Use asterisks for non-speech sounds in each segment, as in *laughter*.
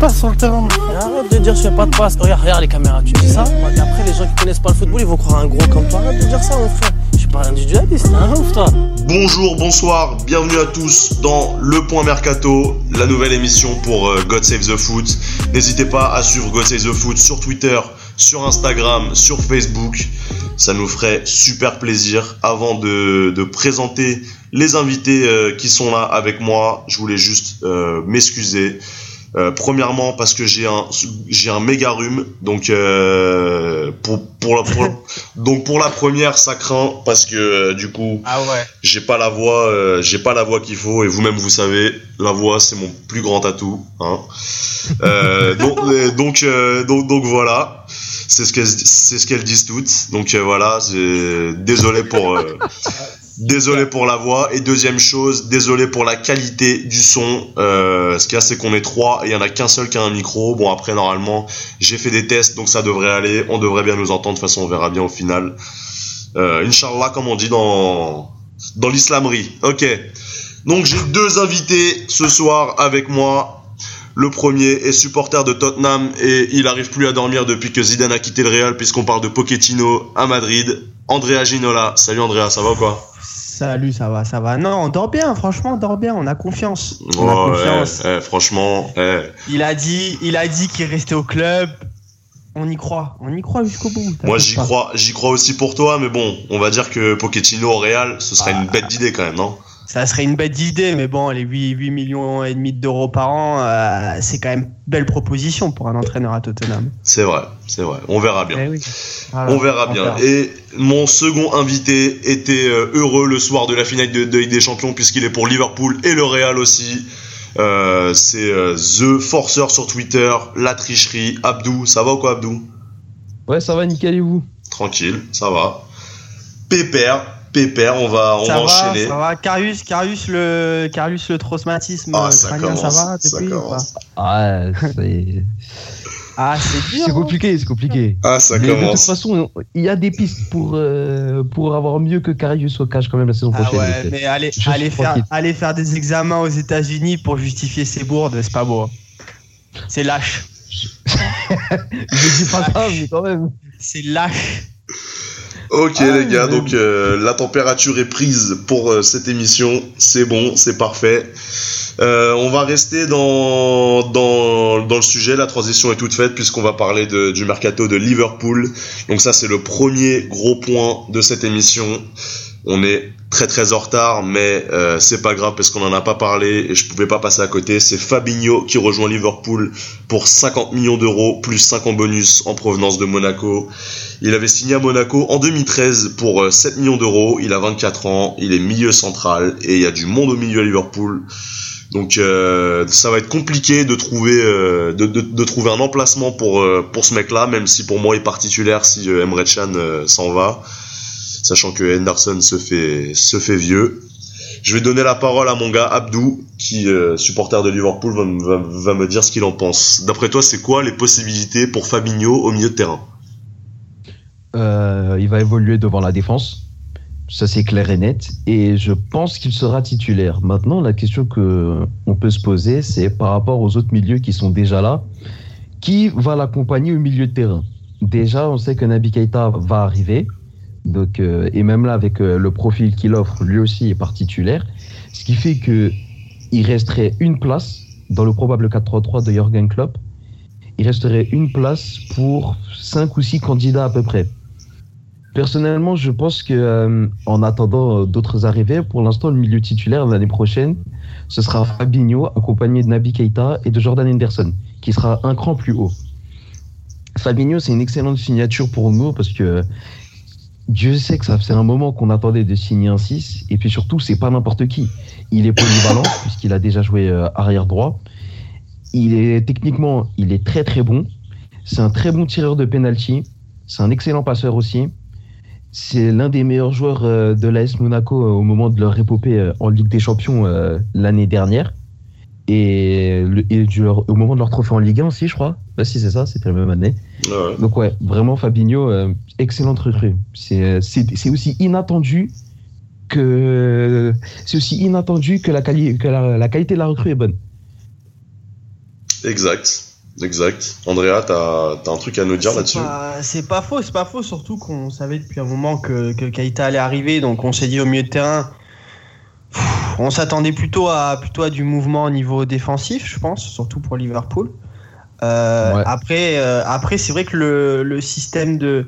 passe sur le terrain. arrête de dire je fais pas de passe. Regarde, regarde les caméras, tu dis ça Après, les gens qui connaissent pas le football, ils vont croire un gros comme toi. Arrête de dire ça, mon frère. Je suis pas individualiste, un ouf, toi. Bonjour, bonsoir, bienvenue à tous dans Le Point Mercato, la nouvelle émission pour euh, God Save the Foot. N'hésitez pas à suivre God Save the Foot sur Twitter, sur Instagram, sur Facebook. Ça nous ferait super plaisir. Avant de, de présenter les invités euh, qui sont là avec moi, je voulais juste euh, m'excuser. Euh, premièrement parce que j'ai un j'ai un méga rhume donc euh, pour pour la pour, *laughs* donc pour la première ça craint parce que euh, du coup ah ouais. j'ai pas la voix euh, j'ai pas la voix qu'il faut et vous-même vous savez la voix c'est mon plus grand atout hein. *laughs* Donc donc, donc donc voilà. C'est ce qu'elles c'est ce qu'elles disent toutes. Donc voilà désolé pour *laughs* Désolé pour la voix. Et deuxième chose, désolé pour la qualité du son. Euh, ce qu'il y a, c'est qu'on est trois et il y en a qu'un seul qui a un micro. Bon, après, normalement, j'ai fait des tests, donc ça devrait aller. On devrait bien nous entendre. De toute façon, on verra bien au final. Euh, Inch'Allah, comme on dit dans, dans l'islamerie. Ok. Donc, j'ai deux invités ce soir avec moi. Le premier est supporter de Tottenham et il arrive plus à dormir depuis que Zidane a quitté le Real puisqu'on parle de Pochettino à Madrid. Andrea Ginola. Salut Andrea, ça va ou quoi? Salut, ça va, ça va. Non, on dort bien, franchement, on dort bien, on a confiance. On a confiance. Eh, franchement, eh. il a dit, il a dit qu'il restait au club. On y croit, on y croit jusqu'au bout. Moi, j'y crois, j'y crois aussi pour toi, mais bon, on va dire que Pochettino au Real, ce serait une bête d'idée quand même, non ça serait une bête d'idée, mais bon, les 8, 8 millions et demi d'euros par an, euh, c'est quand même belle proposition pour un entraîneur à Tottenham. C'est vrai, c'est vrai. On verra bien. Eh on verra bien. Et mon second invité était euh, heureux le soir de la finale de, Ligue des Champions puisqu'il est pour Liverpool et le Real aussi. Euh, c'est The Forcer sur Twitter, la tricherie. Abdou, ça va ou quoi, Abdou? Ouais, ça va, nickel et vous? Tranquille, ça va. Pépère, pépère, on va, on va, enchaîner. Ça va, Carius, Carius le, Carius le traumatisme ah, ça, commence, ça va ça commence. Ah, c'est. Ah, c'est dur. C'est compliqué, c'est compliqué. Ah, ça commence. De toute façon, il y a des pistes pour, euh, pour avoir mieux que Carius au cash quand même la saison ah prochaine. Ah ouais, mais allez, allez, faire, allez faire des examens aux États-Unis pour justifier ses bourdes, c'est pas beau. Hein. C'est lâche. *laughs* Je dis pas ça, mais quand même. C'est lâche. Ok ah, les gars, donc euh, la température est prise pour euh, cette émission, c'est bon, c'est parfait. Euh, on va rester dans, dans, dans le sujet, la transition est toute faite puisqu'on va parler de, du mercato de Liverpool. Donc ça c'est le premier gros point de cette émission. On est très très en retard, mais euh, c'est pas grave parce qu'on en a pas parlé et je pouvais pas passer à côté. C'est Fabinho qui rejoint Liverpool pour 50 millions d'euros plus 5 en bonus en provenance de Monaco. Il avait signé à Monaco en 2013 pour 7 euh, millions d'euros. Il a 24 ans, il est milieu central et il y a du monde au milieu à Liverpool. Donc euh, ça va être compliqué de trouver de, de, trouver un emplacement pour pour ce mec-là, même si pour moi il est particulier si Emre Can s'en va sachant que Henderson se fait, se fait vieux. Je vais donner la parole à mon gars Abdou, qui, euh, supporter de Liverpool, va, me dire ce qu'il en pense. D'après toi, c'est quoi les possibilités pour Fabinho au milieu de terrain? Euh, Il va évoluer devant la défense. Ça, c'est clair et net. Et je pense qu'il sera titulaire. Maintenant, la question que on peut se poser, c'est par rapport aux autres milieux qui sont déjà là. Qui va l'accompagner au milieu de terrain? Déjà, on sait que Nabi Keita va arriver. Donc, euh, et même là, avec euh, le profil qu'il offre, lui aussi est particulier. Ce qui fait que il resterait une place dans le probable 4-3-3 de Jürgen Klopp. Il resterait une place pour 5 ou 6 candidats à peu près. Personnellement, je pense que euh, en attendant d'autres arrivées, pour l'instant, le milieu titulaire l'année prochaine, ce sera Fabinho accompagné de Naby Keita et de Jordan Henderson, qui sera un cran plus haut. Fabinho, c'est une excellente signature pour nous parce que Dieu sait que ça c'est un moment qu'on attendait de signer un 6. Et puis surtout, c'est pas n'importe qui. Il est polyvalent, *coughs* puisqu'il a déjà joué euh, arrière droit. Il est techniquement, il est très très bon. C'est un très bon tireur de penalty. C'est un excellent passeur aussi. C'est l'un des meilleurs joueurs euh, de l'AS Monaco euh, au moment de leur épopée en Ligue des Champions l'année dernière. Et, au moment de leur trophée en Ligue 1 aussi, je crois. Bah, si, c'est ça, c'était la même année. Donc, ouais, vraiment, Fabinho, euh, excellente recrue. C'est aussi inattendu que c'est aussi inattendu que la, que la, qualité de la recrue est bonne. Exact. Exact. Andrea, t'as as un truc à nous dire là-dessus C'est pas faux, c'est pas faux, surtout qu'on savait depuis un moment que, que Kaita allait arriver, donc on s'est dit au milieu de terrain, on s'attendait plutôt à, plutôt à du mouvement au niveau défensif, je pense, surtout pour Liverpool. Euh, après, euh, après c'est vrai que le, le système de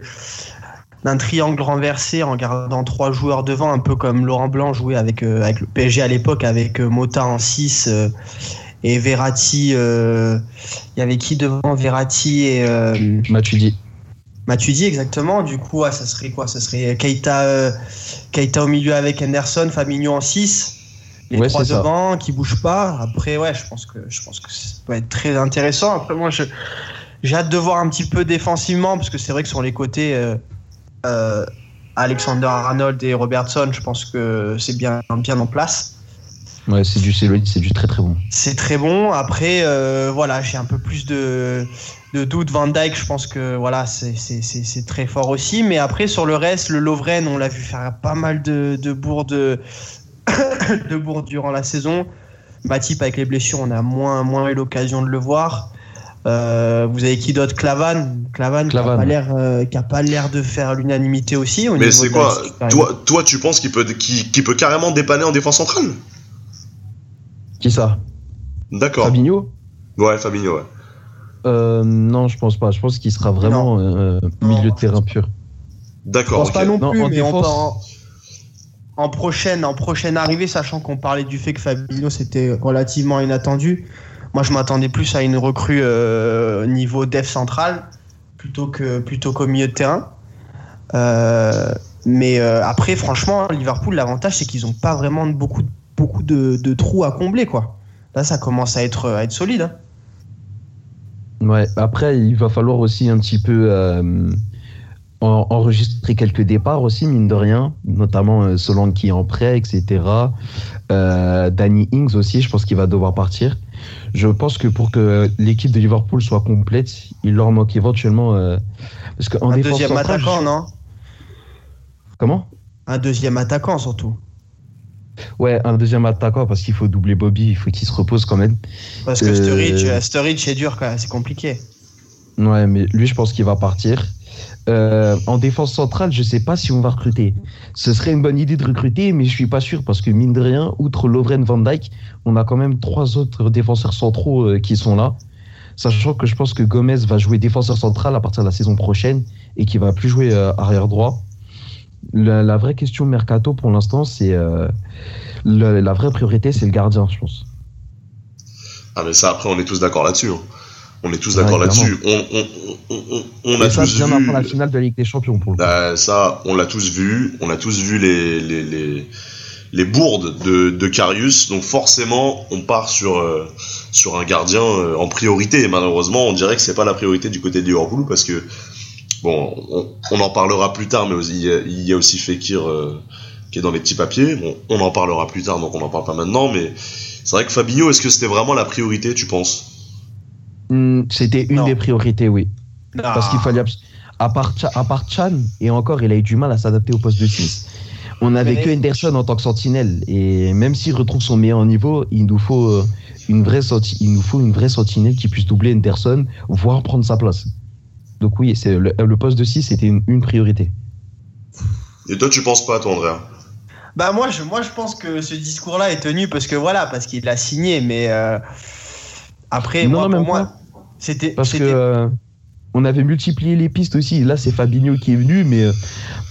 d'un triangle renversé en gardant trois joueurs devant, un peu comme Laurent Blanc jouait avec, euh, avec le PSG à l'époque, avec Mota en 6 et Verratti. Il y avait qui devant? Verratti et. Matuidi. Matuidi, exactement. Du coup, ça serait quoi? Ça serait Keita, Keita au milieu avec Anderson, Fabinho en 6 les trois devant qui bougent pas. Après, ouais, je pense que je pense que ça peut être très intéressant. Après, moi, je j'ai hâte de voir un petit peu défensivement parce que c'est vrai que sur les côtés, euh, euh, Alexander Arnold et Robertson, je pense que c'est bien bien en place. Ouais, c'est du c'est du très très bon. C'est très bon. Après, euh, voilà, j'ai un peu plus de de doute. Van Dyke, je pense que voilà, c'est très fort aussi. Mais après, sur le reste, le Lovren, on l'a vu faire pas mal de, de bourdes *coughs* de durant la saison. Matip avec les blessures, on a moins, moins eu l'occasion de le voir. Euh, vous avez qui d'autre? Clavan, Clavan, qui n'a pas l'air de faire l'unanimité aussi. Mais c'est quoi? toi, toi, tu penses qu'il peut, qu'il, peut carrément dépanner en défense centrale? Qui ça? D'accord. Fabinho? Ouais, Fabinho, ouais. Euh, non, je pense pas. Je pense qu'il sera vraiment euh, milieu de terrain pur. D'accord. Je pense pas non plus, mais on en prochaine, en prochaine arrivée, sachant qu'on parlait du fait que Fabinho c'était relativement inattendu. Moi, je m'attendais plus à une recrue euh, niveau def central plutôt que plutôt qu'au milieu de terrain. Euh, mais euh, après, franchement, Liverpool, l'avantage c'est qu'ils n'ont pas vraiment beaucoup beaucoup de, trous à combler quoi. Là, ça commence à être à être solide. Hein. Ouais. Après, il va falloir aussi un petit peu enregistré quelques départs aussi, mine de rien, notamment euh, Solanki en prêt, etc. Euh, Danny Ings aussi, je pense qu'il va devoir partir. Je pense que pour que l'équipe de Liverpool soit complète, il leur manque éventuellement. Euh, parce que un deuxième attaquant, non? Comment? Un deuxième attaquant surtout. Ouais, un deuxième attaquant parce qu'il faut doubler Bobby, il faut qu'il se repose quand même. Parce que Sturridge, Sturridge c'est dur, c'est compliqué. Ouais, mais lui, je pense qu'il va partir. Euh, en défense centrale, je sais pas si on va recruter. Ce serait une bonne idée de recruter, mais je suis pas sûr parce que mine de rien, outre Lovren Van Dyke, on a quand même trois autres défenseurs centraux euh, qui sont là. Sachant que je pense que Gomez va jouer défenseur central à partir de la saison prochaine et qui va plus jouer euh, arrière droit. La, vraie question mercato pour l'instant, c'est la vraie priorité, c'est le gardien, je pense. Ah mais ça après, on est tous d'accord là-dessus. Hein. On est tous d'accord là-dessus. On, on, on, on a tous vu. la finale de la Ligue des Champions pour le bah, ça, on l'a tous vu. On a tous vu les, les, les, les bourdes de, de Carius. Donc forcément, on part sur, euh, sur un gardien euh, en priorité. Et malheureusement, on dirait que c'est pas la priorité du côté de Liverpool parce que, bon, on, en parlera plus tard, mais il y a, aussi Fekir euh, qui est dans les petits papiers. Bon, on en parlera plus tard, donc on n'en parle pas maintenant. Mais c'est vrai que Fabinho, est-ce que c'était vraiment la priorité, tu penses? Hmm, c'était une des priorités, oui. Parce qu'il fallait. À part, à part Chan, et encore, il a eu du mal à s'adapter au poste de 6. On n'avait que Henderson en tant que sentinelle. Et même s'il retrouve son meilleur niveau, il nous faut euh, une vraie, il nous faut une vraie sentinelle qui puisse doubler Henderson, voire prendre sa place. Donc oui, c'est le, poste de 6, c'était une, priorité. Et toi, tu penses pas, toi, Andrea? Bah moi je, moi, je pense que ce discours-là est tenu parce que voilà, parce qu'il l'a signé, mais euh, après, moi, pour moi, c'était. Parce que euh, on avait multiplié les pistes aussi. Là, c'est Fabinho qui est venu, mais euh,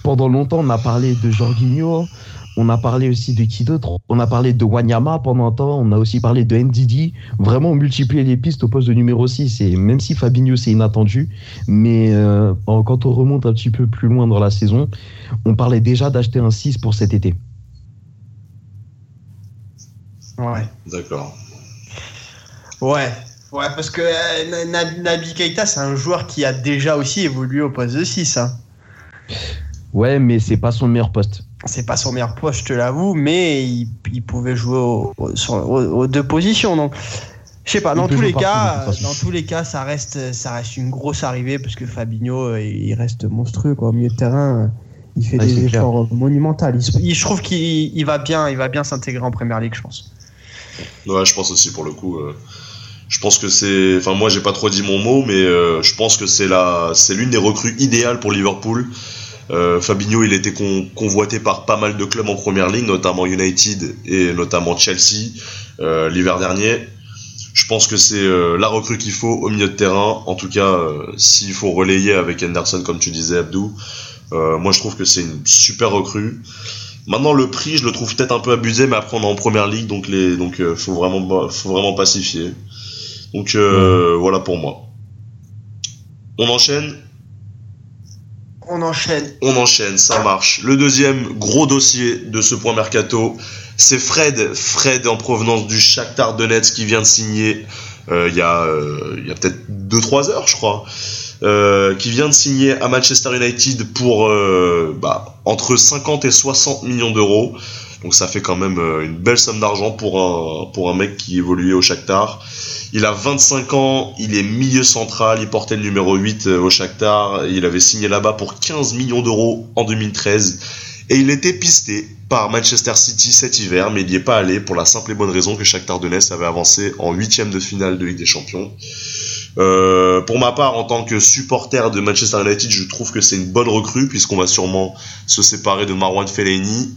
pendant longtemps, on a parlé de Jorginho. On a parlé aussi de qui d'autre On a parlé de Wanyama pendant un temps. On a aussi parlé de Ndidi. Vraiment, multiplier les pistes au poste de numéro 6. Et même si Fabinho, c'est inattendu, mais euh, quand on remonte un petit peu plus loin dans la saison, on parlait déjà d'acheter un 6 pour cet été. Ouais. D'accord. Ouais, Ouais, parce que euh, Nabi Keita, c'est un joueur qui a déjà aussi évolué au poste de 6. Hein. Ouais, mais c'est pas son meilleur poste. C'est pas son meilleur poste, je te l'avoue, mais il, pouvait jouer aux deux positions. Donc, je sais pas. Dans tous les cas, dans tous les cas, ça reste, ça reste une grosse arrivée parce que Fabinho, euh, il reste monstrueux quoi, au milieu de terrain. Il fait des efforts monumentaux. je trouve qu'il va bien, il va bien s'intégrer en première ligue, je pense. Ouais, je pense aussi pour le coup. Euh, Je pense que c'est, enfin moi j'ai pas trop dit mon mot, mais euh, je pense que c'est la, c'est l'une des recrues idéales pour Liverpool. Euh, Fabinho, il était con- convoité par pas mal de clubs en première ligne, notamment United et notamment Chelsea euh, l'hiver dernier. Je pense que c'est euh, la recrue qu'il faut au milieu de terrain. En tout cas, s'il faut relayer avec Henderson, comme tu disais, Abdou, moi je trouve que c'est une super recrue. Maintenant, le prix, je le trouve peut-être un peu abusé, mais après on est en première ligue, donc les, donc faut vraiment, faut vraiment pacifier. Donc voilà pour moi. On enchaîne. On enchaîne. On enchaîne, ça marche. Le deuxième gros dossier de ce point mercato, c'est Fred. Fred en provenance du Shakhtar Donetsk qui vient de signer euh, il y a, euh, il y a peut-être 2-3 heures, je crois. euh, qui vient de signer à Manchester United pour bah, entre 50 et 60 millions d'euros. Donc ça fait quand même une belle somme d'argent pour un, pour un mec qui évoluait au Shakhtar. Il a 25 ans, il est milieu central, il portait le numéro 8 euh, au Shakhtar, il avait signé là-bas pour 15 millions d'euros en 2013 et il était pisté par Manchester City cet hiver, mais il n'y est pas allé pour la simple et bonne raison que Shakhtar Donetsk avait avancé en huitième de finale de Ligue des Champions. Euh, pour ma part, en tant que supporter de Manchester United, je trouve que c'est une bonne recrue puisqu'on va sûrement se séparer de Marwan Fellaini,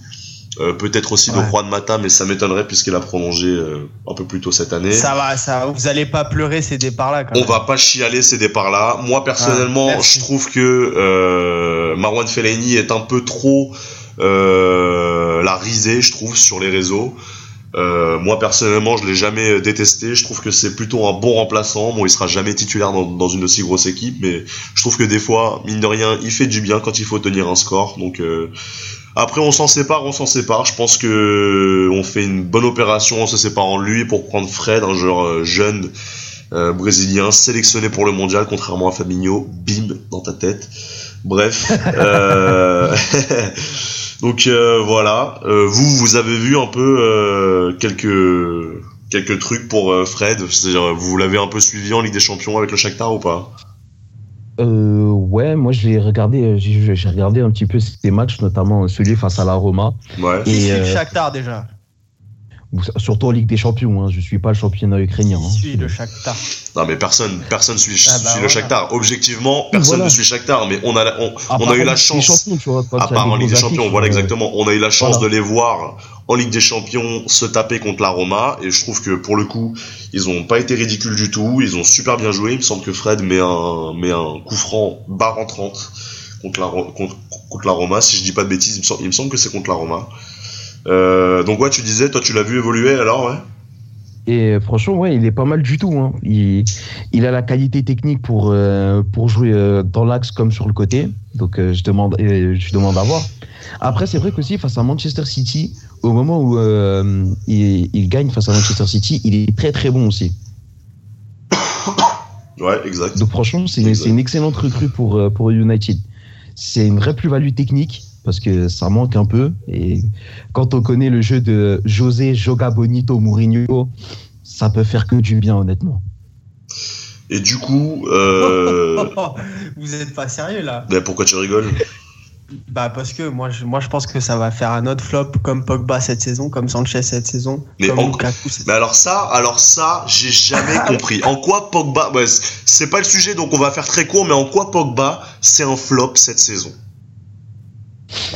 euh, peut-être aussi de Ouais. Juan Mata, mais ça m'étonnerait puisqu'il a prolongé euh, un peu plus tôt cette année. Ça va, ça, vous allez pas pleurer ces départs-là. quand On même. va pas chialer ces départs-là. Moi personnellement, Ah, merci. je trouve que euh, Marwan Fellaini est un peu trop euh, la risée, je trouve, sur les réseaux. Euh, moi personnellement, je l'ai jamais détesté. Je trouve que c'est plutôt un bon remplaçant. Bon, il sera jamais titulaire dans, dans une aussi grosse équipe, mais je trouve que des fois, mine de rien, il fait du bien quand il faut tenir un score. Donc euh, après, on s'en sépare, on s'en sépare. Je pense que on fait une bonne opération en se séparant de lui pour prendre Fred, un joueur euh, jeune euh, brésilien sélectionné pour le mondial, contrairement à Fabinho. Bim dans ta tête. Bref. *laughs* euh, *laughs* Donc euh, voilà. Euh, vous, vous avez vu un peu euh, quelques quelques trucs pour euh, Fred. C'est-à-dire, vous l'avez un peu suivi en Ligue des Champions avec le Shakhtar ou pas? Euh, ouais, moi j'ai regardé, euh, j'ai regardé un petit peu ces matchs, notamment celui face à la Roma, Ouais. Et, euh, Shakhtar déjà ou- surtout en Ligue des Champions. Hein, je suis pas le championnat ukrainien. Qui hein. suit le Shakhtar Non mais personne personne suit, Ah bah suit le. Shakhtar. Objectivement, personne Voilà. ne suit Shakhtar, mais on a on, a eu la chance. Champions, tu vois, quand À part en Ligue des Champions, voilà euh, exactement. On a eu la chance voilà. de les voir en Ligue des Champions se taper contre la Roma et je trouve que pour le coup, ils ont pas été ridicules du tout. Ils ont super bien joué. Il me semble que Fred met un met un coup franc barre en 30 contre la contre, contre la Roma. Si je dis pas de bêtises, il me semble, que c'est contre la Roma. Euh, donc ouais, tu disais, toi tu l'as vu évoluer alors. Et franchement, ouais, il est pas mal du tout. Hein. Il, il a la qualité technique pour, euh, pour jouer euh, dans l'axe comme sur le côté. Donc, euh, je, demande, euh, je demande à voir. Après, c'est vrai qu'aussi, face à Manchester City, au moment où euh, il, il gagne face à Manchester City, il est très très bon aussi. Ouais, exact. Donc, franchement, c'est une, excellente recrue pour, euh, pour United. C'est une vraie plus-value technique parce que ça manque un peu. Et quand on connaît le jeu de José Joga Bonito Mourinho, ça peut faire que du bien, honnêtement. Et du coup, euh... *laughs* Vous êtes pas sérieux là ben, pourquoi tu rigoles? Bah parce que moi je, moi je pense que ça va faire un autre flop comme Pogba cette saison, comme Sanchez cette saison, Mais comme en- Lukaku cette Mais alors ça, alors ça, j'ai jamais *laughs* compris. En quoi Pogba, ouais, c'est pas le sujet, donc on va faire très court, mais en quoi Pogba, c'est un flop cette saison?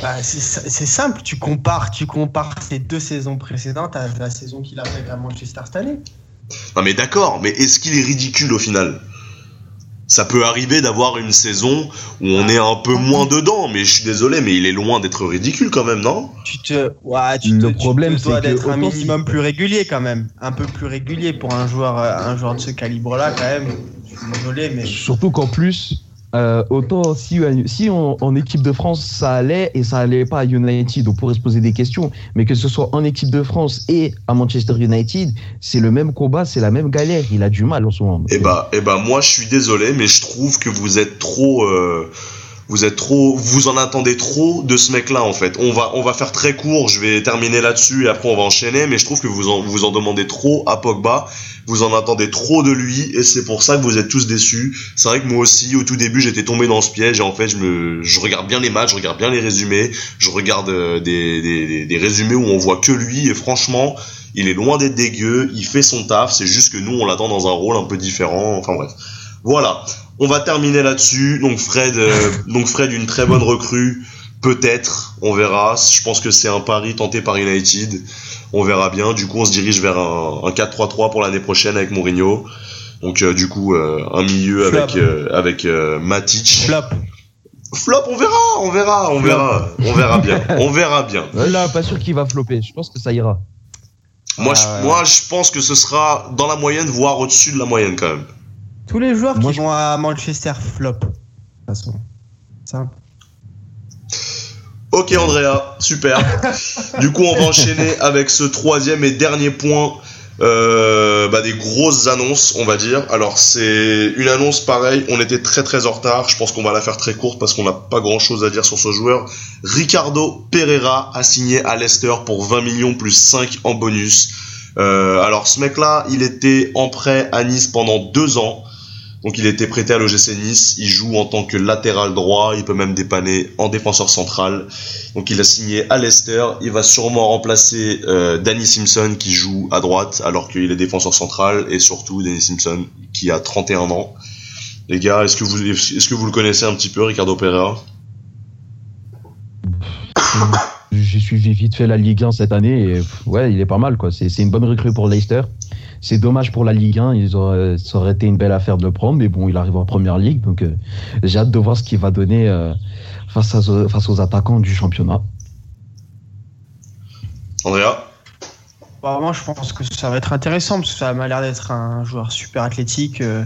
Bah, c'est c'est simple, tu compares, tu compares ces deux saisons précédentes à la saison qu'il a fait à Manchester cette année. Non mais d'accord, mais est-ce qu'il est ridicule au final? Ça peut arriver d'avoir une saison où on est un peu moins dedans, mais je suis désolé, mais il est loin d'être ridicule quand même, non? Tu te, ouais, tu Le te, problème, tu dois d'être un minimum plus régulier quand même, un peu plus régulier pour un joueur, euh, un joueur de ce calibre-là quand même. Je suis désolé, mais Surtout qu'en plus, euh, autant si, en, en équipe de France ça allait et ça allait pas à United, on pourrait se poser des questions. Mais que ce soit en équipe de France et à Manchester United, c'est le même combat, c'est la même galère. Il a du mal en ce moment. Eh bah, eh bah, moi, je suis désolé, mais je trouve que vous êtes trop, euh, vous êtes trop, vous en attendez trop de ce mec-là, en fait. On va, on va faire très court. Je vais terminer là-dessus et après on va enchaîner. Mais je trouve que vous en, vous en demandez trop à Pogba. Vous en attendez trop de lui et c'est pour ça que vous êtes tous déçus. C'est vrai que moi aussi, au tout début, j'étais tombé dans ce piège et en fait, je me, je regarde bien les matchs, je regarde bien les résumés, je regarde euh, des, des, des, des résumés où on voit que lui et franchement, Il est loin d'être dégueu, il fait son taf, c'est juste que nous on l'attend dans un rôle un peu différent. Enfin bref. Voilà. On va terminer là-dessus. Donc Fred, euh, donc Fred, une très bonne recrue. Peut-être, on verra. Je pense que c'est un pari tenté par United. On verra bien. Du coup, on se dirige vers un, un 4-3-3 pour l'année prochaine avec Mourinho. Donc euh, du coup, euh, un milieu avec euh, avec euh, Matic. Flop. Flop, on verra, on verra, on verra, on verra bien, on verra bien. *laughs* Là, pas sûr qu'il va flopper. Je pense que ça ira. Moi, Ah je, ouais. moi, je pense que ce sera dans la moyenne, voire au-dessus de la moyenne quand même. Tous les joueurs Moi, qui je- vont à Manchester flop. De toute façon. Simple. Ok Andrea, super. *laughs* du coup, on va enchaîner avec ce troisième et dernier point. euh, bah, des grosses annonces, on va dire. Alors c'est une annonce pareille. On était très très en retard. Je pense qu'on va la faire très courte parce qu'on n'a pas grand chose à dire sur ce joueur. Ricardo Pereira a signé à Leicester pour 20 millions plus 5 en bonus. Euh, alors ce mec-là, il était en prêt à Nice pendant deux ans. Donc il était prêté à l'OGC Nice, il joue en tant que latéral droit, il peut même dépanner en défenseur central. Donc il a signé à Leicester, il va sûrement remplacer euh, Danny Simpson qui joue à droite alors qu'il est défenseur central et surtout Danny Simpson qui a 31 ans. Les gars, est-ce que vous est-ce que vous le connaissez un petit peu Ricardo Pereira? J'ai suivi vite fait la Ligue 1 cette année et ouais, il est pas mal quoi. C'est une bonne recrue pour Leicester. C'est dommage pour la Ligue 1, ils auraient, ça aurait été une belle affaire de le prendre, mais bon, il arrive en première ligue, donc euh, j'ai hâte de voir ce qu'il va donner euh, face, à, face aux attaquants du championnat. Andrea? Vraiment, je pense que ça va être intéressant parce que ça m'a l'air d'être un joueur super athlétique, euh,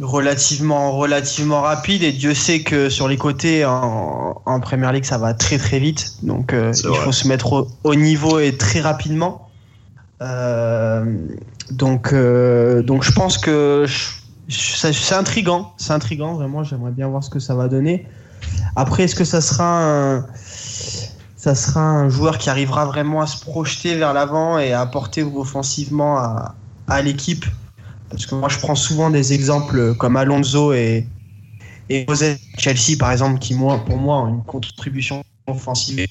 relativement, relativement rapide. Et Dieu sait que sur les côtés en, en Première Ligue, ça va très très vite. Donc euh, il vrai. faut se mettre au, au niveau et très rapidement. Euh, donc, euh, donc je pense que c'est intrigant. C'est intrigant, vraiment. J'aimerais bien voir ce que ça va donner. Après, est-ce que ça sera un ça sera un joueur qui arrivera vraiment à se projeter vers l'avant et à apporter offensivement à, l'équipe? Parce que moi, je prends souvent des exemples comme Alonso et, et José Chelsea, par exemple, qui, pour moi, ont une contribution offensive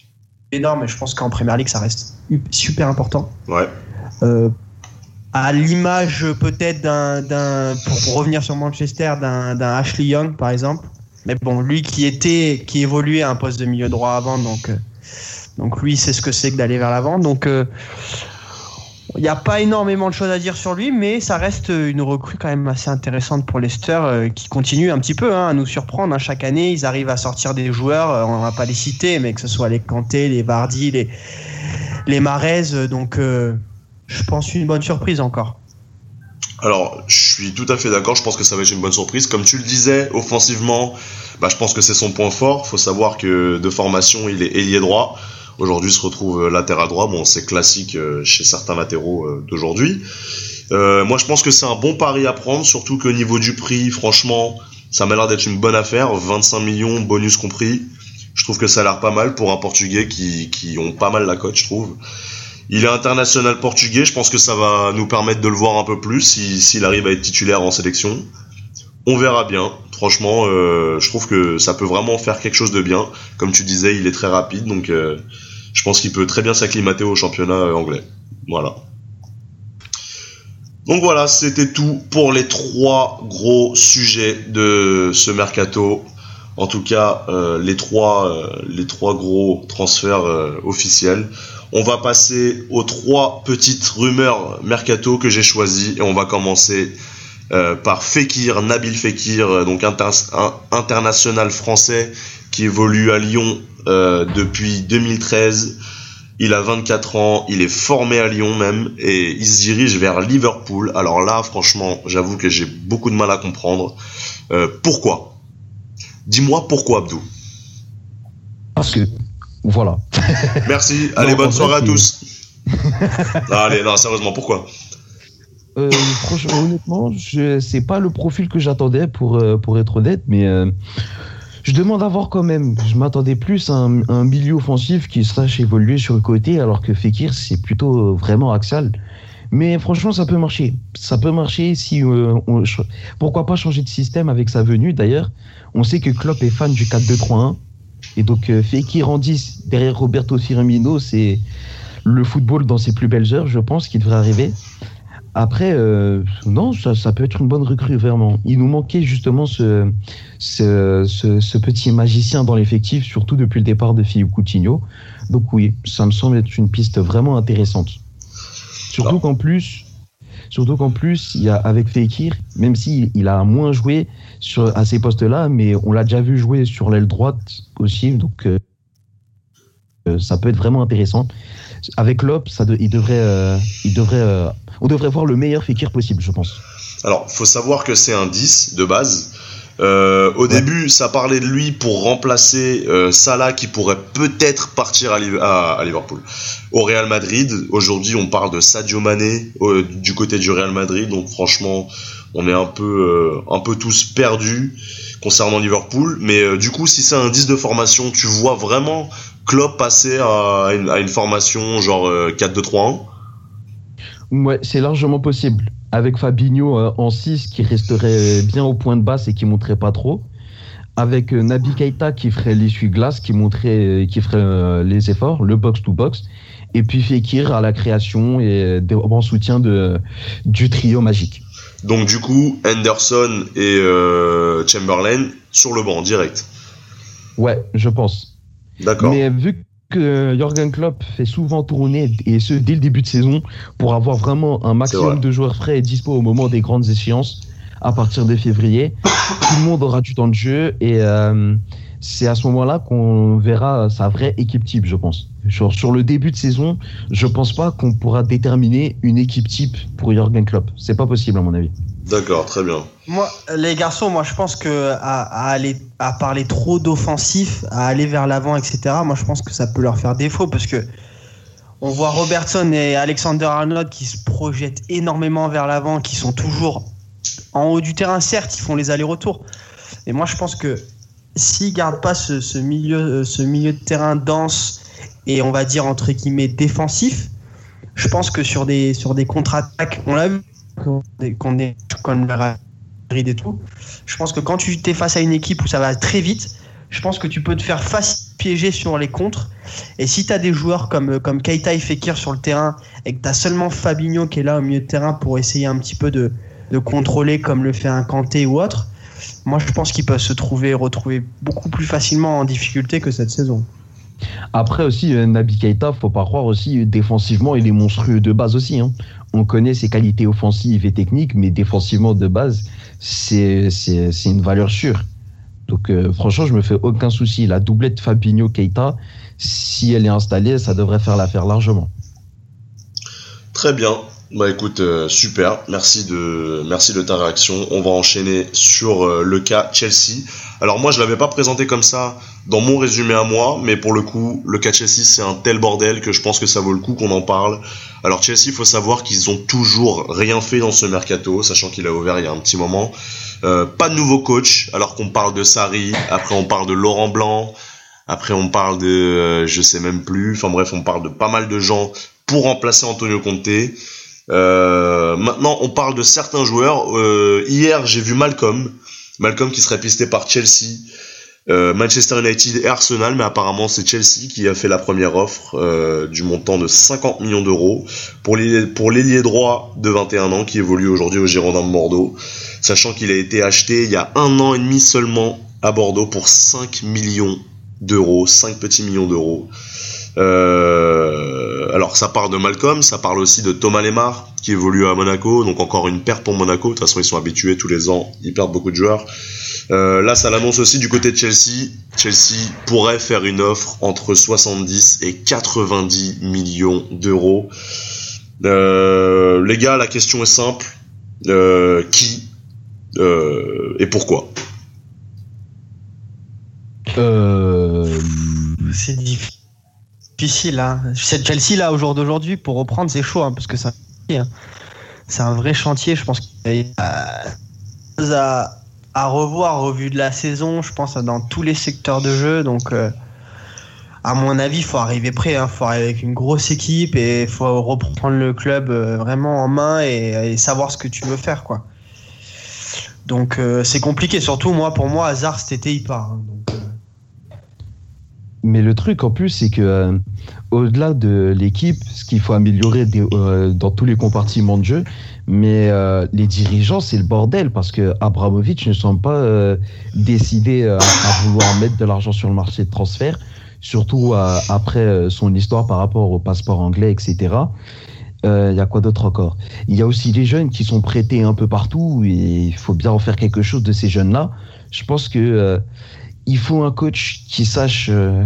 énorme. Et je pense qu'en Première Ligue, ça reste super important. Ouais. Euh, à l'image peut-être d'un, pour, revenir sur Manchester, d'un, Ashley Young, par exemple. Mais bon, lui qui était, qui évoluait à un poste de milieu droit avant, donc, euh, donc lui, c'est ce que c'est que d'aller vers l'avant. Donc, euh, il n'y a pas énormément de choses à dire sur lui, mais ça reste une recrue quand même assez intéressante pour Leicester, euh, qui continue un petit peu hein, à nous surprendre. hein. Chaque année, ils arrivent à sortir des joueurs, on va pas les citer, mais que ce soit les Kanté, les Vardy, les, les Marez, donc je pense une bonne surprise encore. Alors, je suis tout à fait d'accord. Je pense que ça va être une bonne surprise. Comme tu le disais, offensivement, bah, je pense que c'est son point fort. faut savoir que de formation, il est ailier droit. Aujourd'hui, il se retrouve euh, latéral droit. Bon, c'est classique euh, chez certains latéraux euh, d'aujourd'hui. Moi, je pense que c'est un bon pari à prendre, surtout qu'au niveau du prix, franchement, ça m'a l'air d'être une bonne affaire. 25 millions, bonus compris. Je trouve que ça a l'air pas mal pour un Portugais qui, qui ont pas mal la cote, je trouve. Il est international portugais, je pense que ça va nous permettre de le voir un peu plus si- s'il arrive à être titulaire en sélection. On verra bien. Franchement, euh, je trouve que ça peut vraiment faire quelque chose de bien. Comme tu disais, il est très rapide, donc euh, je pense qu'il peut très bien s'acclimater au championnat euh, anglais. Voilà. Donc voilà, c'était tout pour les trois gros sujets de ce mercato. En tout cas, euh, les trois, euh, les trois gros transferts euh, officiels. On va passer aux trois petites rumeurs mercato que j'ai choisies et on va commencer euh, par Fekir, Nabil Fekir, euh, donc un- international français qui évolue à Lyon euh, depuis 2013. Il a 24 ans, il est formé à Lyon même et il se dirige vers Liverpool. Alors là, franchement, j'avoue que j'ai beaucoup de mal à comprendre. Euh, pourquoi? Dis-moi pourquoi, Abdou. Voilà. Merci. Allez, Non, bonne soirée à tous. Non, allez, non, sérieusement, pourquoi? Euh, franchement, honnêtement, je c'est pas le profil que j'attendais pour euh, pour être honnête, mais euh, je demande à voir quand même. Je m'attendais plus à un, un milieu offensif qui sache évoluer sur le côté, alors que Fekir c'est plutôt vraiment axial. Mais franchement, ça peut marcher. Ça peut marcher si on, pourquoi pas changer de système avec sa venue. D'ailleurs, on sait que Klopp est fan du 4-2-3-1 et donc euh, Fekir en 10 derrière Roberto Firmino, c'est le football dans ses plus belles heures, je pense, qui devrait arriver. Après, euh, non, ça, ça, peut être une bonne recrue, vraiment. Il nous manquait justement ce, ce, ce, petit magicien dans l'effectif, surtout depuis le départ de Philippe Coutinho. Donc oui, ça me semble être une piste vraiment intéressante. Surtout qu'en plus, surtout qu'en plus, il y a avec Fekir, même s'il il a moins joué sur, à ces postes-là, mais on l'a déjà vu jouer sur l'aile droite aussi, donc euh, euh, ça peut être vraiment intéressant. Avec Lop, il devrait, il devrait on devrait voir le meilleur Fekir possible, je pense. Alors, faut savoir que c'est un 10 de base. Euh, au début, ça parlait de lui pour remplacer euh, Salah qui pourrait peut-être partir à, Liverpool. Au Real Madrid, aujourd'hui, on parle de Sadio Mané du côté du Real Madrid. Donc, franchement, on est un peu, euh, un peu tous perdus concernant Liverpool. Mais du coup, si c'est un 10 de formation, tu vois vraiment Klopp passer à une, à une formation genre 4-2-3-1 Ouais, c'est largement possible. Avec Fabinho euh, en 6 qui resterait bien au point de basse et qui montrait pas trop. Avec euh, Nabi Keita qui ferait l'essuie-glace, qui montrait, qui ferait euh, les efforts, le box-to-box. Et puis Fekir à la création et en soutien de, du trio magique. Donc du coup, Henderson et Chamberlain sur le banc direct. Ouais, je pense. D'accord. Mais vu que Jürgen Klopp fait souvent tourner, et ce dès le début de saison, pour avoir vraiment un maximum de joueurs frais et dispo au moment des grandes échéances, à partir de février. *coughs* Tout le monde aura du temps de jeu et euh, c'est à ce moment-là qu'on verra sa vraie équipe type, je pense. Sur, sur le début de saison, je pense pas qu'on pourra déterminer une équipe type pour Jürgen Klopp. C'est pas possible à mon avis. D'accord, très bien. Moi, les garçons, moi je pense que à, parler trop d'offensif, à aller vers l'avant, etc. Moi je pense que ça peut leur faire défaut parce que on voit Robertson et Alexander Arnold qui se projettent énormément vers l'avant, qui sont toujours en haut du terrain. Certes, ils font les allers-retours, mais moi je pense que s'ils gardent pas ce, milieu, euh, ce milieu de terrain dense et on va dire entre guillemets défensif, je pense que sur des contre-attaques, on l'a vu qu'on est comme le et tout. Je pense que quand tu es face à une équipe où ça va très vite, je pense que tu peux te faire piéger sur les contres. Et si tu as des joueurs comme, comme Keita et Fekir sur le terrain et que tu as seulement Fabinho qui est là au milieu de terrain pour essayer un petit peu de, de contrôler comme le fait un Kanté ou autre, moi je pense qu'ils peuvent se trouver retrouver beaucoup plus facilement en difficulté que cette saison. Après aussi, euh, Nabi Keita, faut pas croire aussi, défensivement, il est monstrueux de base aussi. Hein on connaît ses qualités offensives et techniques, mais défensivement de base, c'est une valeur sûre. Donc euh, franchement, je me fais aucun souci. La doublette Fabinho-Keita, si elle est installée, ça devrait faire l'affaire largement. Très bien. Bah écoute, euh, super. Merci de, merci de ta réaction. On va enchaîner sur euh, le cas Chelsea. Alors moi, je l'avais pas présenté comme ça dans mon résumé à moi, mais pour le coup, le cas Chelsea, c'est un tel bordel que je pense que ça vaut le coup qu'on en parle. Alors Chelsea, il faut savoir qu'ils ont toujours rien fait dans ce mercato, sachant qu'il a ouvert il y a un petit moment. Euh, pas de nouveau coach, alors qu'on parle de Sarri, après on parle de Laurent Blanc, après on parle de, je sais même plus, enfin bref, on parle de pas mal de gens pour remplacer Antonio Conte. Euh, maintenant, on parle de certains joueurs. Euh, hier, j'ai vu Malcolm. Malcolm qui serait pisté par Chelsea, euh, Manchester United et Arsenal, mais apparemment c'est Chelsea qui a fait la première offre du montant de 50 millions d'euros pour l'ailier droit de 21 ans qui évolue aujourd'hui au Girondin de Bordeaux, sachant qu'il a été acheté il y a un an et demi seulement à Bordeaux pour 5 millions d'euros, 5 petits millions d'euros. Euh, alors ça parle de Malcolm, ça parle aussi de Thomas Lemar qui évolue à Monaco, donc encore une perte pour Monaco. De toute façon, ils sont habitués tous les ans, ils perdent beaucoup de joueurs. Euh, là, ça l'annonce aussi du côté de Chelsea. Chelsea pourrait faire une offre entre 70 et 90 millions d'euros. Euh, les gars, la question est simple. Euh, qui et pourquoi? C'est difficile difficile. Hein. C'est Chelsea là au jour d'aujourd'hui pour reprendre c'est chaud hein, parce que c'est un, c'est un vrai chantier. Je pense qu'il y a à, à revoir au vu de la saison. Je pense dans tous les secteurs de jeu. Donc euh, à mon avis, il faut arriver prêt. Il hein. faut arriver avec une grosse équipe et il faut reprendre le club euh, vraiment en main et, savoir ce que tu veux faire quoi. Donc euh, c'est compliqué. Surtout moi, pour moi, Hazard cet été il part. Mais le truc en plus, c'est que euh, au-delà de l'équipe, ce qu'il faut améliorer des- euh, dans tous les compartiments de jeu, mais euh, les dirigeants, c'est le bordel parce que Abramovich ne semble pas euh, décidé euh, à vouloir mettre de l'argent sur le marché de transfert, surtout euh, après son histoire par rapport au passeport anglais, etc. Il y a quoi d'autre encore? Il y a aussi les jeunes qui sont prêtés un peu partout et il faut bien en faire quelque chose de ces jeunes-là. Je pense que il faut un coach qui sache euh,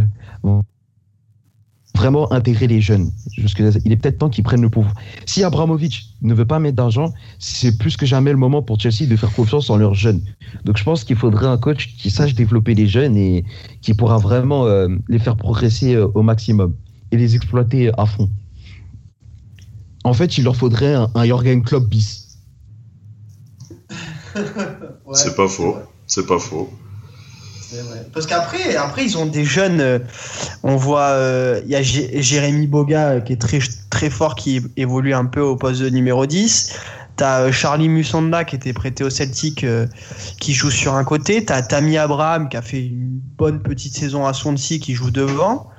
vraiment intégrer les jeunes. Il est peut-être temps qu'ils prennent le pouvoir. Si Abramovich ne veut pas mettre d'argent, c'est plus que jamais le moment pour Chelsea de faire confiance en leurs jeunes. Donc je pense qu'il faudrait un coach qui sache développer les jeunes et qui pourra vraiment euh, les faire progresser euh, au maximum et les exploiter à fond. En fait, il leur faudrait un, un Jürgen Klopp bis. C'est pas faux. C'est pas faux. Parce qu'après, après, ils ont des jeunes. euh, on voit, euh, il y a Jé- Jérémy Boga euh, qui est très, très fort, qui évolue un peu au poste de numéro 10. T'as euh, Charlie Musonda qui était prêté au Celtic, qui joue sur un côté. T'as Tammy Abraham qui a fait une bonne petite saison à Swansea, qui joue devant.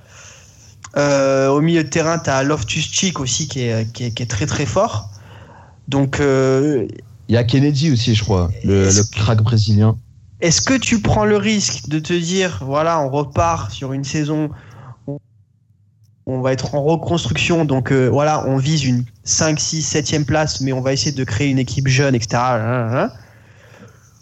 Au milieu de terrain, t'as Loftus Cheek aussi qui est, qui est, qui est très très fort. Donc, Il y a Kennedy aussi, je crois, le crack brésilien. Est-ce que tu prends le risque de te dire, voilà, on repart sur une saison, où on va être en reconstruction, donc euh, voilà, on vise une 5, 6, 7e place, mais on va essayer de créer une équipe jeune, etc. hein,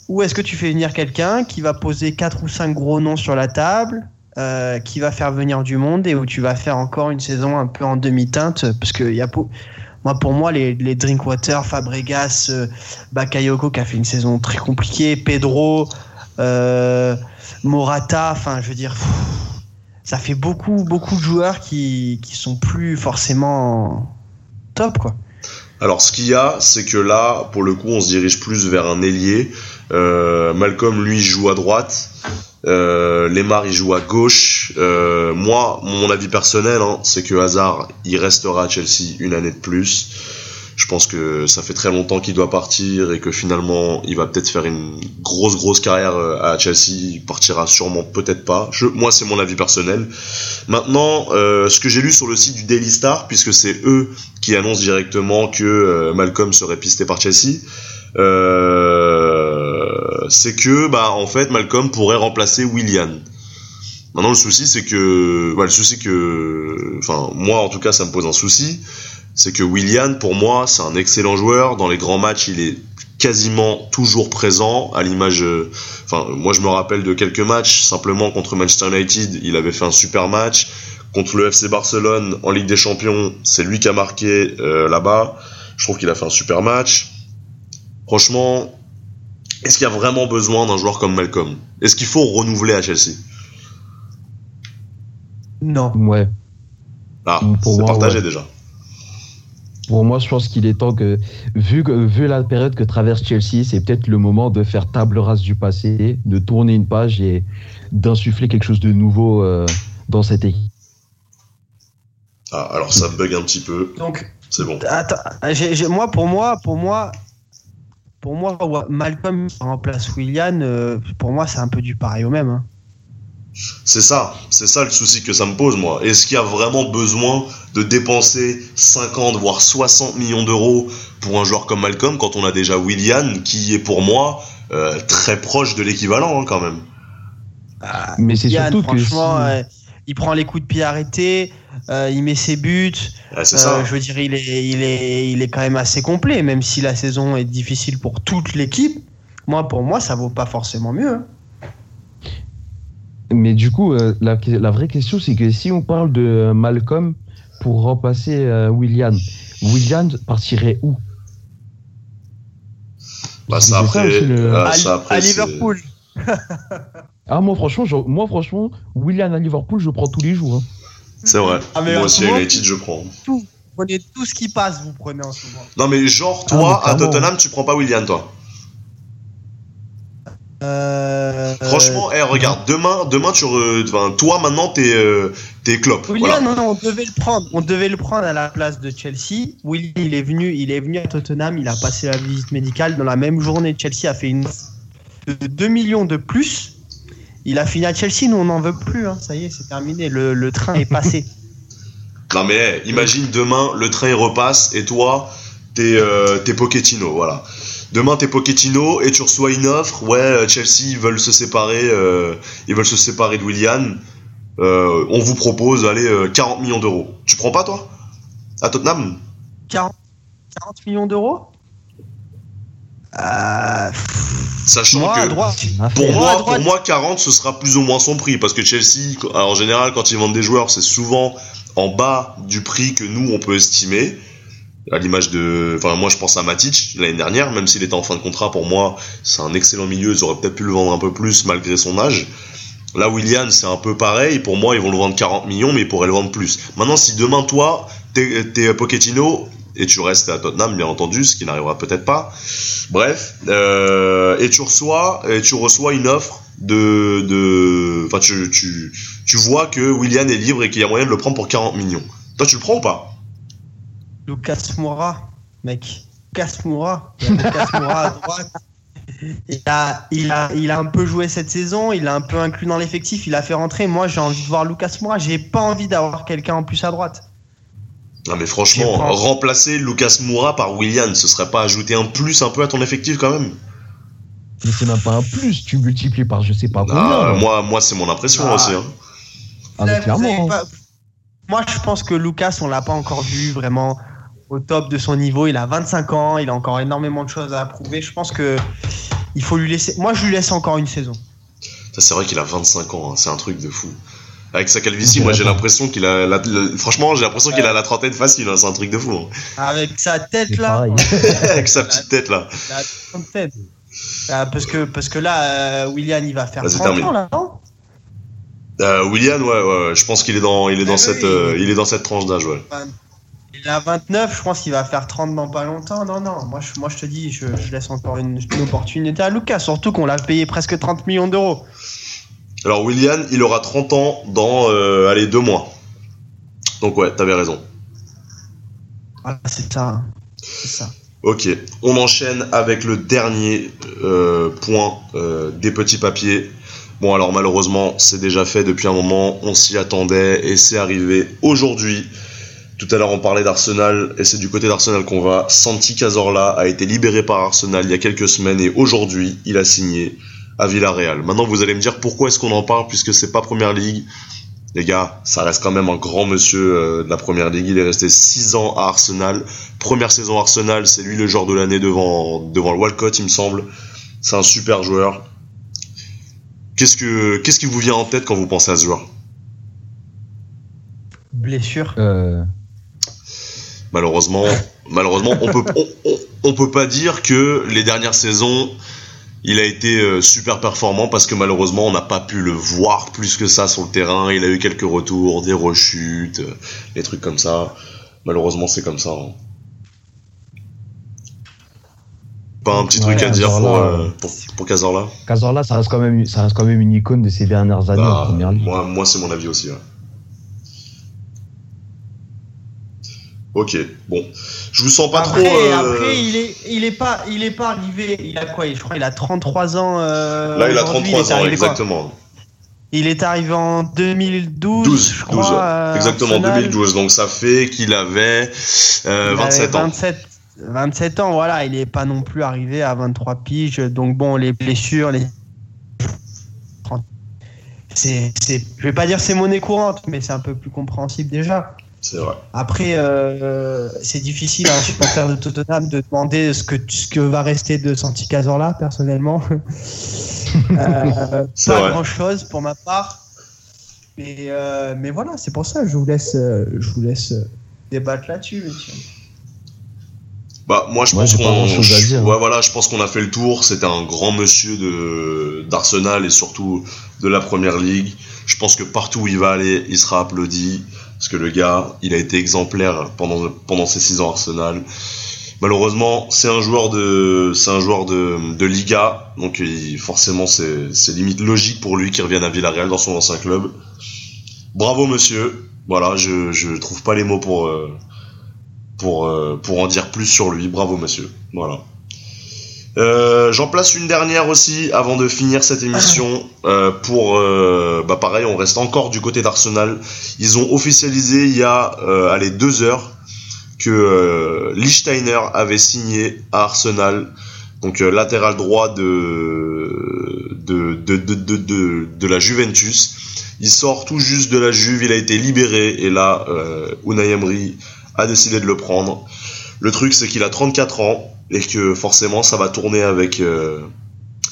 Ou est-ce que tu fais venir quelqu'un qui va poser 4 ou 5 gros noms sur la table, euh, qui va faire venir du monde et où tu vas faire encore une saison un peu en demi-teinte? Parce que y a pour, moi, les, les Drinkwater, Fabregas, euh, Bakayoko qui a fait une saison très compliquée, Pedro, Morata, enfin, je veux dire, ça fait beaucoup, beaucoup de joueurs qui, qui sont plus forcément top, quoi. Alors, ce qu'il y a, c'est que là, pour le coup, on se dirige plus vers un ailier. Euh, Malcolm, lui, joue à droite. Euh, Lemar, il joue à gauche. Euh, moi, mon avis personnel, hein, c'est que Hazard, il restera à Chelsea une année de plus. Je pense que ça fait très longtemps qu'il doit partir et que finalement, il va peut-être faire une grosse, grosse carrière euh, à Chelsea. Il partira sûrement peut-être pas. Moi, c'est mon avis personnel. Maintenant, euh, ce que j'ai lu sur le site du Daily Star, puisque c'est eux qui annoncent directement que euh, Malcolm serait pisté par Chelsea, c'est que bah en fait Malcolm pourrait remplacer Willian. Maintenant le souci c'est que bah, le souci que enfin moi en tout cas ça me pose un souci, c'est que Willian pour moi c'est un excellent joueur. Dans les grands matchs il est quasiment toujours présent à l'image euh, enfin moi je me rappelle de quelques matchs. Simplement contre Manchester United il avait fait un super match. Contre le FC Barcelone en Ligue des Champions c'est lui qui a marqué euh, là-bas. Je trouve qu'il a fait un super match. Franchement est-ce qu'il y a vraiment besoin d'un joueur comme Malcolm? Est-ce qu'il faut renouveler à Chelsea? Non. Ouais. ah Pour c'est moi, partagé ouais. déjà Pour moi, je pense qu'il est temps que, vu, que, vu la période que traverse Chelsea, c'est peut-être le moment de faire table rase du passé, de tourner une page et d'insuffler quelque chose de nouveau euh, dans cette équipe. ah, alors ça bug un petit peu Donc, c'est bon Attends, moi, pour moi, pour moi, pour moi, Malcolm remplace Willian, euh, pour moi, c'est un peu du pareil au même. hein. C'est ça, c'est ça le souci que ça me pose moi. Est-ce qu'il y a vraiment besoin de dépenser 50 voire 60 millions d'euros pour un joueur comme Malcolm quand on a déjà Willian qui est pour moi euh, très proche de l'équivalent hein, quand même. Ah, Mais c'est surtout que. si- franchement, euh, il prend les coups de pied arrêtés, euh, il met ses buts. Euh, ça. je veux dire, il est, il est, il est quand même assez complet, même si la saison est difficile pour toute l'équipe. Moi, pour moi, ça vaut pas forcément mieux. hein. Mais du coup, euh, la, la vraie question, c'est que si on parle de Malcolm pour remplacer euh, Willian, Willian partirait où? Bah, ça c'est après, aussi le- ah, à, ça, après, à c'est- Liverpool. *laughs* Ah, moi, franchement, je- moi, franchement, Willian à Liverpool, je prends tous les jours. hein. C'est vrai. Ah, mais Moi aussi à United je prends. Vous prenez tout ce qui passe, vous prenez en ce moment. Non mais genre Ah, toi mais à. Tottenham tu prends pas Willian toi. Euh, Franchement, eh, regarde, demain, demain tu, re- enfin, toi maintenant t'es, euh, t'es Klopp. Willian, Voilà. non, non, on devait le prendre. On devait le prendre à la place de Chelsea. Willian, il est venu, il est venu à Tottenham. Il a passé la visite médicale dans la même journée. Chelsea a fait une de 2 millions de plus. Il a fini à Chelsea, nous on n'en veut plus. Hein. Ça y est, c'est terminé. Le, le train est passé. *laughs* Non mais hey, imagine demain le train il repasse et toi t'es euh, t'es Pochettino voilà. Demain t'es Pochettino et tu reçois une offre ouais euh, Chelsea ils veulent se séparer euh, ils veulent se séparer de Willian Euh, on vous propose allez euh, 40 millions d'euros. Tu prends pas toi? À Tottenham? 40, 40 millions d'euros? Euh, sachant Moi, que droite. Pour Moi, moi, à droite- pour moi, 40, ce sera plus ou moins son prix. Parce que Chelsea, en général, quand ils vendent des joueurs, c'est souvent en bas du prix que nous, on peut estimer. À l'image de. Enfin, moi, je pense à Matic, l'année dernière, même s'il était en fin de contrat, pour moi, c'est un excellent milieu. Ils auraient peut-être pu le vendre un peu plus malgré son âge. Là, Willian, c'est un peu pareil. Pour moi, ils vont le vendre 40 millions, mais ils pourraient le vendre plus. Maintenant, si demain, toi, t'es t'es Pochettino, et tu restes à Tottenham, bien entendu, ce qui n'arrivera peut-être pas. Bref, euh, et tu reçois, et tu reçois une offre de, de, enfin, tu, tu, tu vois que Willian est libre et qu'il y a moyen de le prendre pour 40 millions. Toi, tu le prends ou pas? Lucas Moura, mec. Lucas Moura. Il y a Lucas Moura à droite. Il a, il, a, il a un peu joué cette saison, il a un peu inclus dans l'effectif, il a fait rentrer. Moi, j'ai envie de voir Lucas Moura. J'ai pas envie d'avoir quelqu'un en plus à droite. Non, mais franchement, remplacer Lucas Moura par Willian, ce serait pas ajouter un plus un peu à ton effectif quand même? Mais c'est même pas un plus, tu multiplies par je sais pas combien. Ah. Moi, moi, c'est mon impression Ah. aussi. hein. Ah, mais clairement. pas- Moi, je pense que Lucas, on l'a pas encore vu vraiment au top de son niveau. Il a 25 ans, il a encore énormément de choses à prouver. Je pense que il faut lui laisser. Moi, je lui laisse encore une saison. Ça, c'est vrai qu'il a 25 ans, hein, c'est un truc de fou. Avec sa calvitie, moi j'ai l'impression qu'il a. la- franchement, j'ai l'impression qu'il a la trentaine facile, hein, c'est un truc de fou. hein. Avec sa tête là. *laughs* *laughs* Avec sa petite tête là. il a 30 tête. Ah, parce que parce que là, euh, William, il va faire Vas-y, 30 termine. ans là, non? Euh, Willian, ouais, ouais, ouais, je pense qu'il est dans, il est dans Ah cette, oui. euh, il est dans cette tranche d'âge, ouais. Il a 29, je pense qu'il va faire 30 dans pas longtemps. Non, non, moi je, moi, je te dis, je, je laisse encore une, une opportunité à Lucas, surtout qu'on l'a payé presque 30 millions d'euros. Alors Willian, il aura 30 ans dans, euh, allez, deux mois. Donc ouais, t'avais raison. Voilà, c'est ça. hein. C'est ça. Ok, on enchaîne avec le dernier euh, point euh, des petits papiers. Bon alors malheureusement c'est déjà fait depuis un moment, on s'y attendait et c'est arrivé aujourd'hui. Tout à l'heure on parlait d'Arsenal et c'est du côté d'Arsenal qu'on va. Santi Cazorla a été libéré par Arsenal il y a quelques semaines et aujourd'hui il a signé à Villarreal. Maintenant vous allez me dire pourquoi est-ce qu'on en parle puisque c'est pas Première Ligue? Les gars, ça reste quand même un grand monsieur euh, de la Première Ligue. Il est resté 6 ans à Arsenal. Première saison Arsenal, c'est lui le joueur de l'année devant, devant le Walcott, il me semble. C'est un super joueur. Qu'est-ce que, qu'est-ce qui vous vient en tête quand vous pensez à ce joueur? Blessure. Euh, Malheureusement, malheureusement, on peut, on, on- on peut pas dire que les dernières saisons, il a été euh, super performant parce que malheureusement, on n'a pas pu le voir plus que ça sur le terrain. Il a eu quelques retours, des rechutes, euh, des trucs comme ça. Malheureusement, c'est comme ça. hein. Pas un petit truc à dire pour, euh, pour, pour Cazorla? Cazorla, ça reste quand même, ça reste quand même une icône de ces dernières années en Bah, première ligue. moi, moi c'est mon avis aussi. ouais. Ok, bon. Je vous sens pas après, trop. euh, après, il est, il est pas, il est pas arrivé. Il a quoi? Je crois, il a 33 ans. euh, Là, il a aujourd'hui. 33 est ans, exactement. Il est arrivé en 2012, 12, je 12, crois. euh, exactement, Arsenal. 2012. Donc ça fait qu'il avait euh, Il 27 avait ans. 27, 27 ans, voilà. Il n'est pas non plus arrivé à 23 piges. Donc bon, les blessures, les. C'est, c'est, je vais pas dire c'est monnaie courante, mais c'est un peu plus compréhensible déjà. C'est vrai. Après, euh, c'est difficile à un supporter de Tottenham de demander ce que, ce que va rester de Santi Cazorla, personnellement. *laughs* Euh, pas vrai. grand chose pour ma part. Mais, euh, mais voilà, c'est pour ça, je vous laisse, je vous laisse débattre là-dessus. Bah moi je pense qu'on je- hein. ouais, voilà, je pense qu'on a fait le tour, c'était un grand monsieur de d'Arsenal et surtout de la première ligue. Je pense que partout où il va aller, il sera applaudi parce que le gars, il a été exemplaire pendant pendant ses six ans à Arsenal. Malheureusement, c'est un joueur de c'est un joueur de de Liga, donc il- forcément c'est c'est limite logique pour lui qu'il revienne à Villarreal dans son ancien club. Bravo monsieur. Voilà, je je trouve pas les mots pour euh, pour, euh, pour en dire plus sur lui. Bravo, monsieur. Voilà. Euh, J'en place une dernière aussi avant de finir cette émission. Euh, pour, euh, bah pareil, on reste encore du côté d'Arsenal. Ils ont officialisé il y a, euh, allez, deux heures que euh, Lichtsteiner avait signé à Arsenal, donc euh, latéral droit de de, de, de, de, la Juventus. Il sort tout juste de la Juve, il a été libéré et là, euh, Unai Emery a décidé de le prendre. Le truc, c'est qu'il a 34 ans et que forcément, ça va tourner avec euh,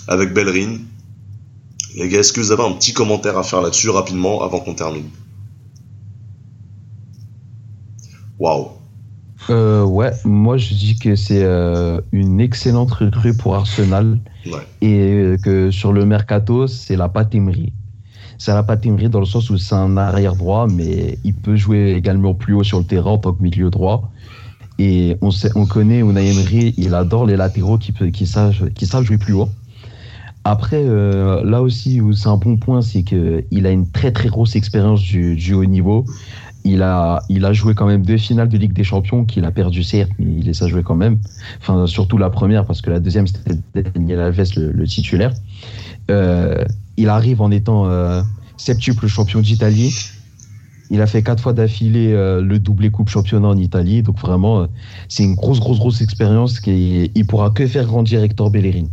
avec Bellerin. Les gars, est-ce que vous avez un petit commentaire à faire là-dessus rapidement avant qu'on termine? Waouh. Euh, ouais, moi je dis que c'est euh, une excellente recrue pour Arsenal Ouais. et euh, que sur le mercato, c'est la patémerie. C'est la patémerie dans le sens où c'est un arrière droit, mais il peut jouer également plus haut sur le terrain en tant que milieu droit. Et on, sait, on connaît Unai Emery, il adore les latéraux qui, savent, jouer plus haut. Après, euh, là aussi c'est un bon point, c'est qu'il a une très très grosse expérience du, haut niveau. Il a, joué quand même deux finales de Ligue des Champions qu'il a perdu certes, mais il les a joué quand même. Enfin, surtout la première parce que la deuxième c'était Daniel Alves le, le titulaire. Euh, il arrive en étant euh, septuple champion d'Italie. Il a fait quatre fois d'affilée euh, le doublé coupe championnat en Italie. Donc vraiment, euh, c'est une grosse grosse grosse expérience qui il pourra que faire grandir Hector Bellerin.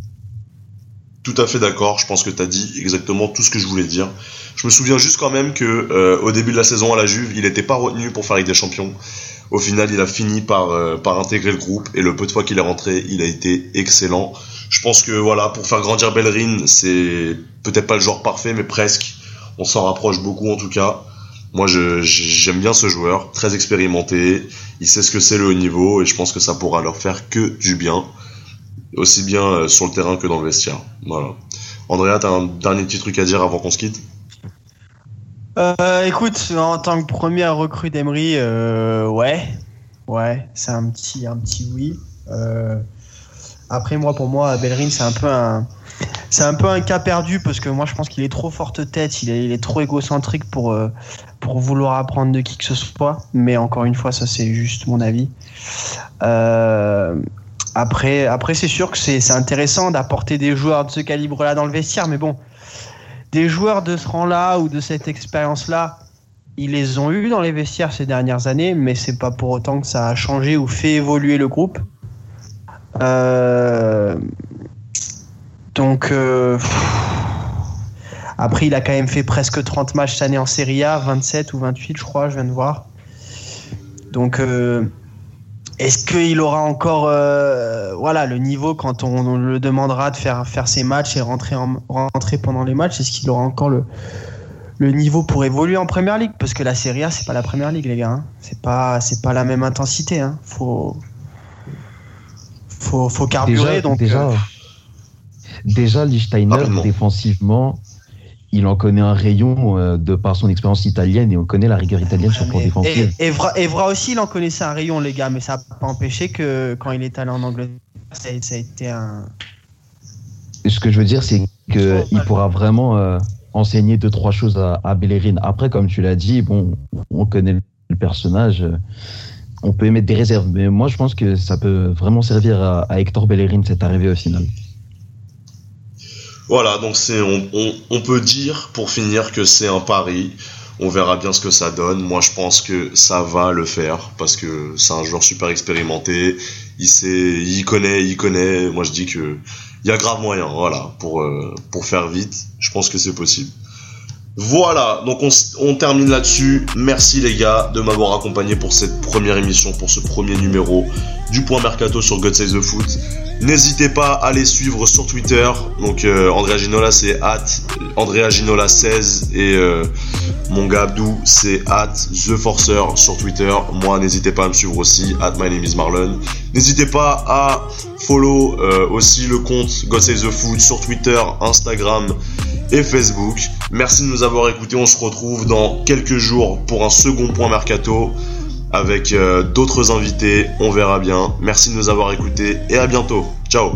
Tout à fait d'accord, je pense que tu as dit exactement tout ce que je voulais dire. Je me souviens juste quand même que euh, au début de la saison à la Juve, il n'était pas retenu pour faire des Champions. Au final, il a fini par, par intégrer le groupe et le peu de fois qu'il est rentré, il a été excellent. Je pense que voilà, pour faire grandir Bellerin, c'est peut-être pas le joueur parfait, mais presque. On s'en rapproche beaucoup en tout cas. Moi, j'aime bien ce joueur, très expérimenté. Il sait ce que c'est le haut niveau et je pense que ça pourra leur faire que du bien aussi bien euh, sur le terrain que dans le vestiaire. Voilà. Andrea, t'as un dernier petit truc à dire avant qu'on se quitte? Euh, écoute, en tant que première recrue d'Emery, euh, ouais, ouais, c'est un petit, un petit oui. Après, moi, pour moi, Bellerin, c'est un peu un, c'est un peu un cas perdu parce que moi, je pense qu'il est trop forte tête, il est, trop égocentrique pour, euh, pour vouloir apprendre de qui que ce soit. Mais encore une fois, ça, c'est juste mon avis. Euh, après, après, c'est sûr que c'est c'est intéressant d'apporter des joueurs de ce calibre-là dans le vestiaire, mais bon des joueurs de ce rang-là ou de cette expérience-là, ils les ont eu dans les vestiaires ces dernières années, mais c'est pas pour autant que ça a changé ou fait évoluer le groupe. Euh, Donc, euh, après, il a quand même fait presque 30 matchs cette année en Serie A, 27 ou 28, je crois, je viens de voir. Donc, euh, est-ce qu'il aura encore euh, voilà, le niveau quand on, on le demandera de faire, faire ses matchs et rentrer, en, rentrer pendant les matchs? Est-ce qu'il aura encore le, le niveau pour évoluer en première ligue Parce que la Serie A, c'est pas la première ligue, les gars. hein. C'est pas, c'est pas la même intensité. Hein. Faut, faut, faut carburer. Déjà, donc, déjà, déjà Lichtsteiner, Rapidement. défensivement, il en connaît un rayon euh, de par son expérience italienne et on connaît la rigueur italienne sur le plan défensif. et, Evra, Evra aussi, il en connaissait un rayon, les gars, mais ça n'a pas empêché que quand il est allé en Angleterre, ça a, ça a été un. Ce que je veux dire, c'est qu'il pourra vraiment euh, enseigner deux, trois choses à, à Bellerin. Après, comme tu l'as dit, bon, on connaît le personnage, euh, on peut émettre des réserves. Mais moi, je pense que ça peut vraiment servir à, à Hector Bellerin cette arrivée au final. Voilà, donc c'est on, on, peut dire pour finir que c'est un pari. On verra bien ce que ça donne. Moi, je pense que ça va le faire parce que c'est un joueur super expérimenté. Il sait, il connaît, il connaît. Moi, je dis que il y a grave moyen, voilà, pour euh, pour faire vite. Je pense que c'est possible. Voilà, donc on, on termine là-dessus. Merci les gars de m'avoir accompagné pour cette première émission, pour ce premier numéro du Point Mercato sur God Save the Foot. N'hésitez pas à les suivre sur Twitter. Donc euh, Andrea Ginola c'est at Andrea Ginola 16 et euh, mon gars Abdou c'est at The Forcer sur Twitter. Moi n'hésitez pas à me suivre aussi at My Name is Marlon. N'hésitez pas à follow euh, aussi le compte God the Foot sur Twitter, Instagram et Facebook. Merci de nous avoir écoutés. On se retrouve dans quelques jours pour un second point mercato avec euh, d'autres invités. On verra bien. Merci de nous avoir écoutés et à bientôt. Ciao